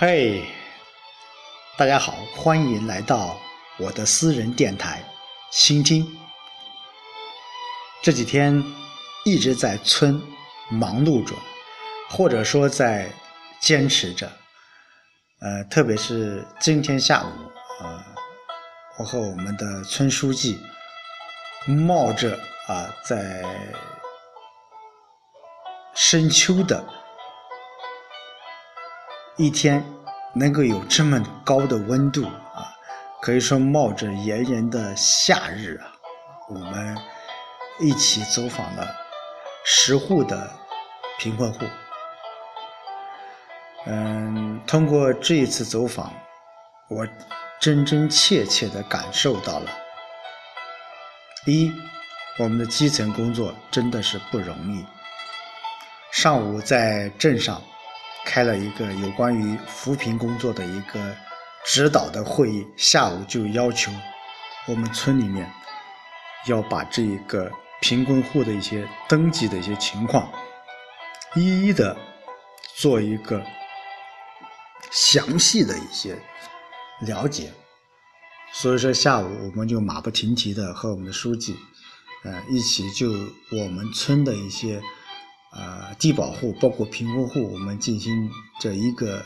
嘿，大家好，欢迎来到我的私人电台，倾听。这几天一直在村忙碌着，或者说在坚持着。呃，特别是今天下午，呃，我和我们的村书记冒着啊，在深秋的一天，能够有这么高的温度啊，可以说冒着炎炎的夏日啊，我们一起走访了十户的贫困户。嗯，通过这一次走访，我真真切切地感受到了：一，我们的基层工作真的是不容易。上午在镇上开了一个有关于扶贫工作的一个指导的会议，下午就要求我们村里面要把这一个贫困户的一些登记的一些情况，一一的做一个。详细的一些了解，所以说下午我们就马不停蹄的和我们的书记，呃，一起就我们村的一些呃低保户，包括贫困户，我们进行这一个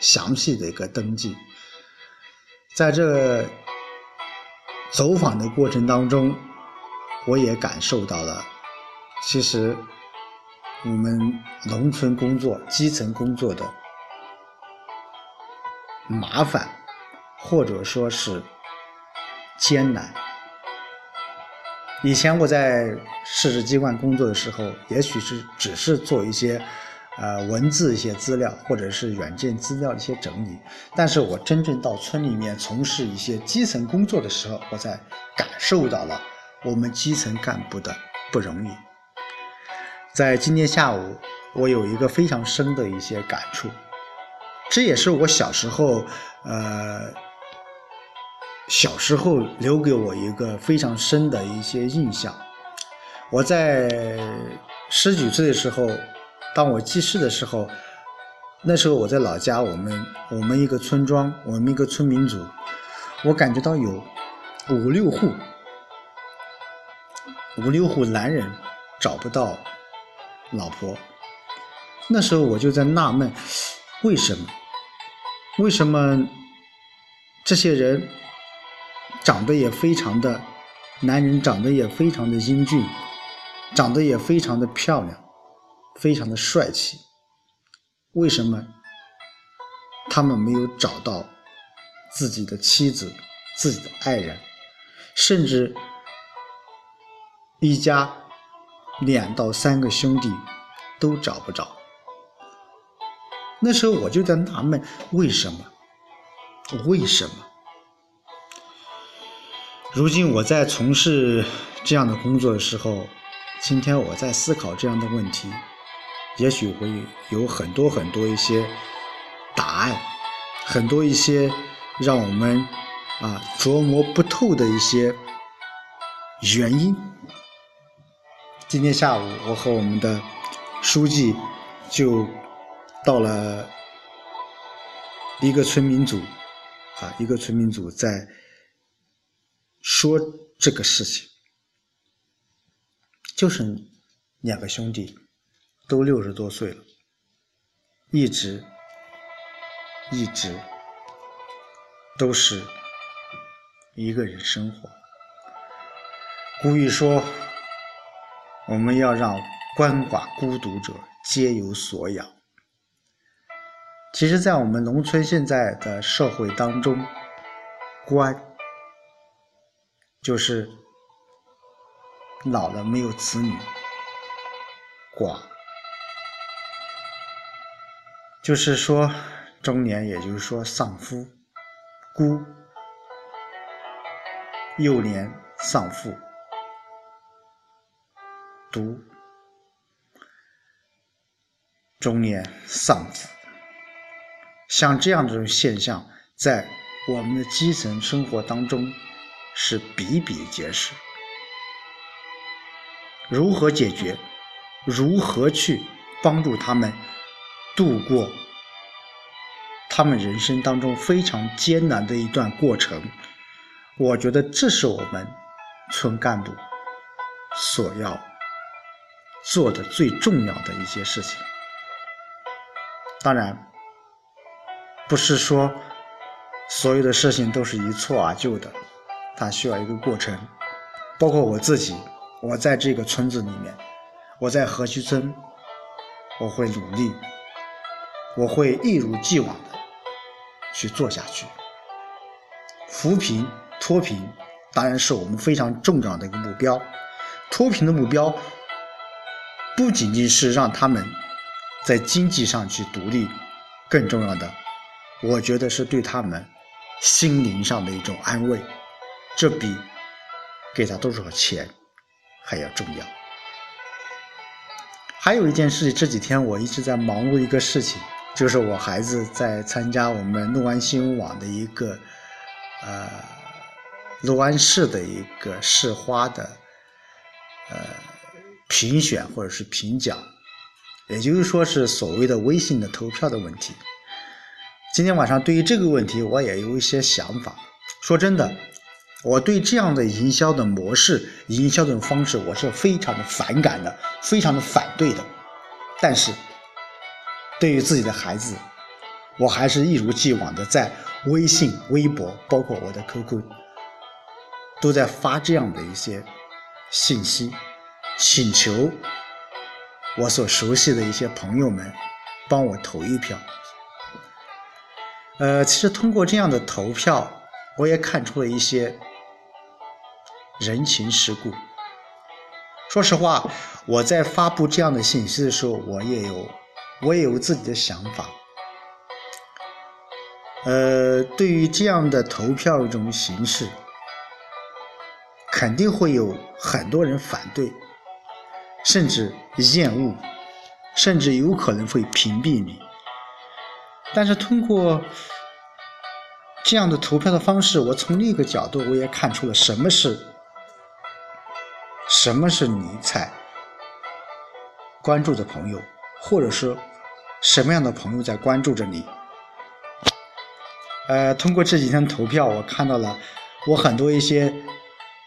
详细的一个登记。在这走访的过程当中，我也感受到了，其实我们农村工作、基层工作的。麻烦，或者说是艰难。以前我在市直机关工作的时候，也许是只是做一些呃文字一些资料，或者是软件资料的一些整理。但是我真正到村里面从事一些基层工作的时候，我才感受到了我们基层干部的不容易。在今天下午，我有一个非常深的一些感触。这也是我小时候，呃，小时候留给我一个非常深的一些印象。我在十几岁的时候，当我记事的时候，那时候我在老家，我们我们一个村庄，我们一个村民组，我感觉到有五六户，五六户男人找不到老婆。那时候我就在纳闷，为什么？为什么这些人长得也非常的，男人长得也非常的英俊，长得也非常的漂亮，非常的帅气？为什么他们没有找到自己的妻子、自己的爱人，甚至一家两到三个兄弟都找不着？那时候我就在纳闷，为什么？为什么？如今我在从事这样的工作的时候，今天我在思考这样的问题，也许会有很多很多一些答案，很多一些让我们啊琢磨不透的一些原因。今天下午，我和我们的书记就。到了一个村民组，啊，一个村民组在说这个事情，就是两个兄弟都六十多岁了，一直一直都是一个人生活。古语说，我们要让鳏寡孤独者皆有所养。其实，在我们农村现在的社会当中，官就是老了没有子女，寡。就是说中年，也就是说丧夫，孤。幼年丧父，独。中年丧子。像这样的种现象，在我们的基层生活当中是比比皆是。如何解决？如何去帮助他们度过他们人生当中非常艰难的一段过程。我觉得这是我们村干部所要做的最重要的一些事情。当然，不是说所有的事情都是一蹴而就的，它需要一个过程。包括我自己，我在这个村子里面，我在河西村，我会努力，我会一如既往的去做下去。扶贫脱贫当然是我们非常重要的一个目标。脱贫的目标不仅仅是让他们在经济上去独立，更重要的，我觉得是对他们心灵上的一种安慰。这比。给他多少钱还要重要。还有一件事，这几天我一直在忙碌一个事情，就是我孩子在参加我们六安新闻网的一个呃六安市的一个市花的呃评选或者是评奖，也就是说是所谓的微信的投票的问题。今天晚上对于这个问题，我也有一些想法。说真的。我对这样的营销的模式、营销的方式，我是非常的反感的，非常的反对的。但是，对于自己的孩子，我还是一如既往的在微信、微博，包括我的 QQ，都在发这样的一些信息，请求我所熟悉的一些朋友们帮我投一票。呃，其实通过这样的投票，我也看出了一些。人情世故。说实话，我在发布这样的信息的时候，我也有，我也有自己的想法。呃，对于这样的投票一种形式，肯定会有很多人反对，甚至厌恶，甚至有可能会屏蔽你。但是通过这样的投票的方式，我从另一个角度，我也看出了什么是。什么是你在关注的朋友，或者是什么样的朋友在关注着你？呃，通过这几天投票，我看到了我很多一些，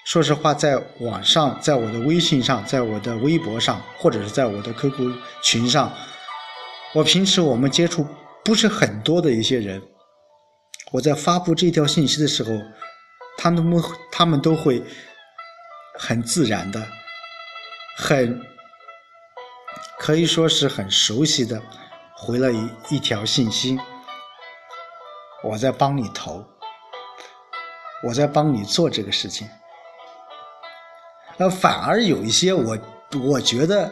说实话，在网上，在我的微信上，在我的微博上，或者是在我的 QQ 群上，我平时我们接触不是很多的一些人，我在发布这条信息的时候，他们他们都会。很自然的，很可以说是很熟悉的回了一一条信息。我在帮你投，我在帮你做这个事情。那反而有一些我我觉得，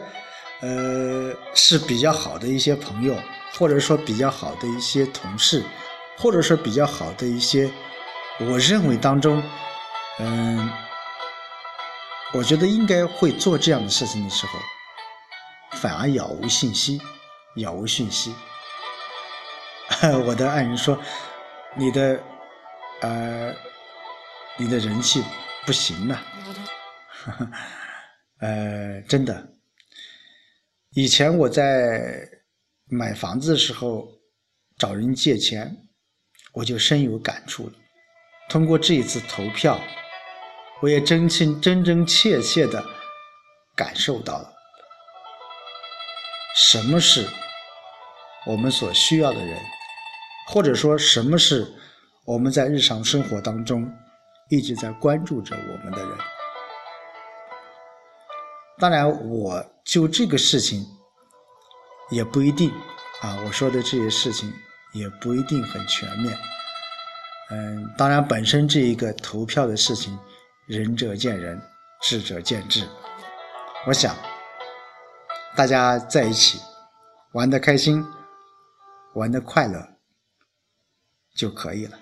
呃是比较好的一些朋友，或者说比较好的一些同事，或者说比较好的一些，我认为当中，嗯。我觉得应该会做这样的事情的时候，反而杳无信息，杳无讯息。我的爱人说：“你的，呃，你的人气不行了。”呃，真的，以前我在买房子的时候找人借钱，我就深有感触了。通过这一次投票。我也真心、真真切切的感受到了，什么是我们所需要的人，或者说什么是我们在日常生活当中一直在关注着我们的人。当然，我就这个事情也不一定啊，我说的这些事情也不一定很全面。嗯，当然，本身这一个投票的事情。仁者见仁，智者见智。我想，大家在一起玩的开心，玩的快乐就可以了。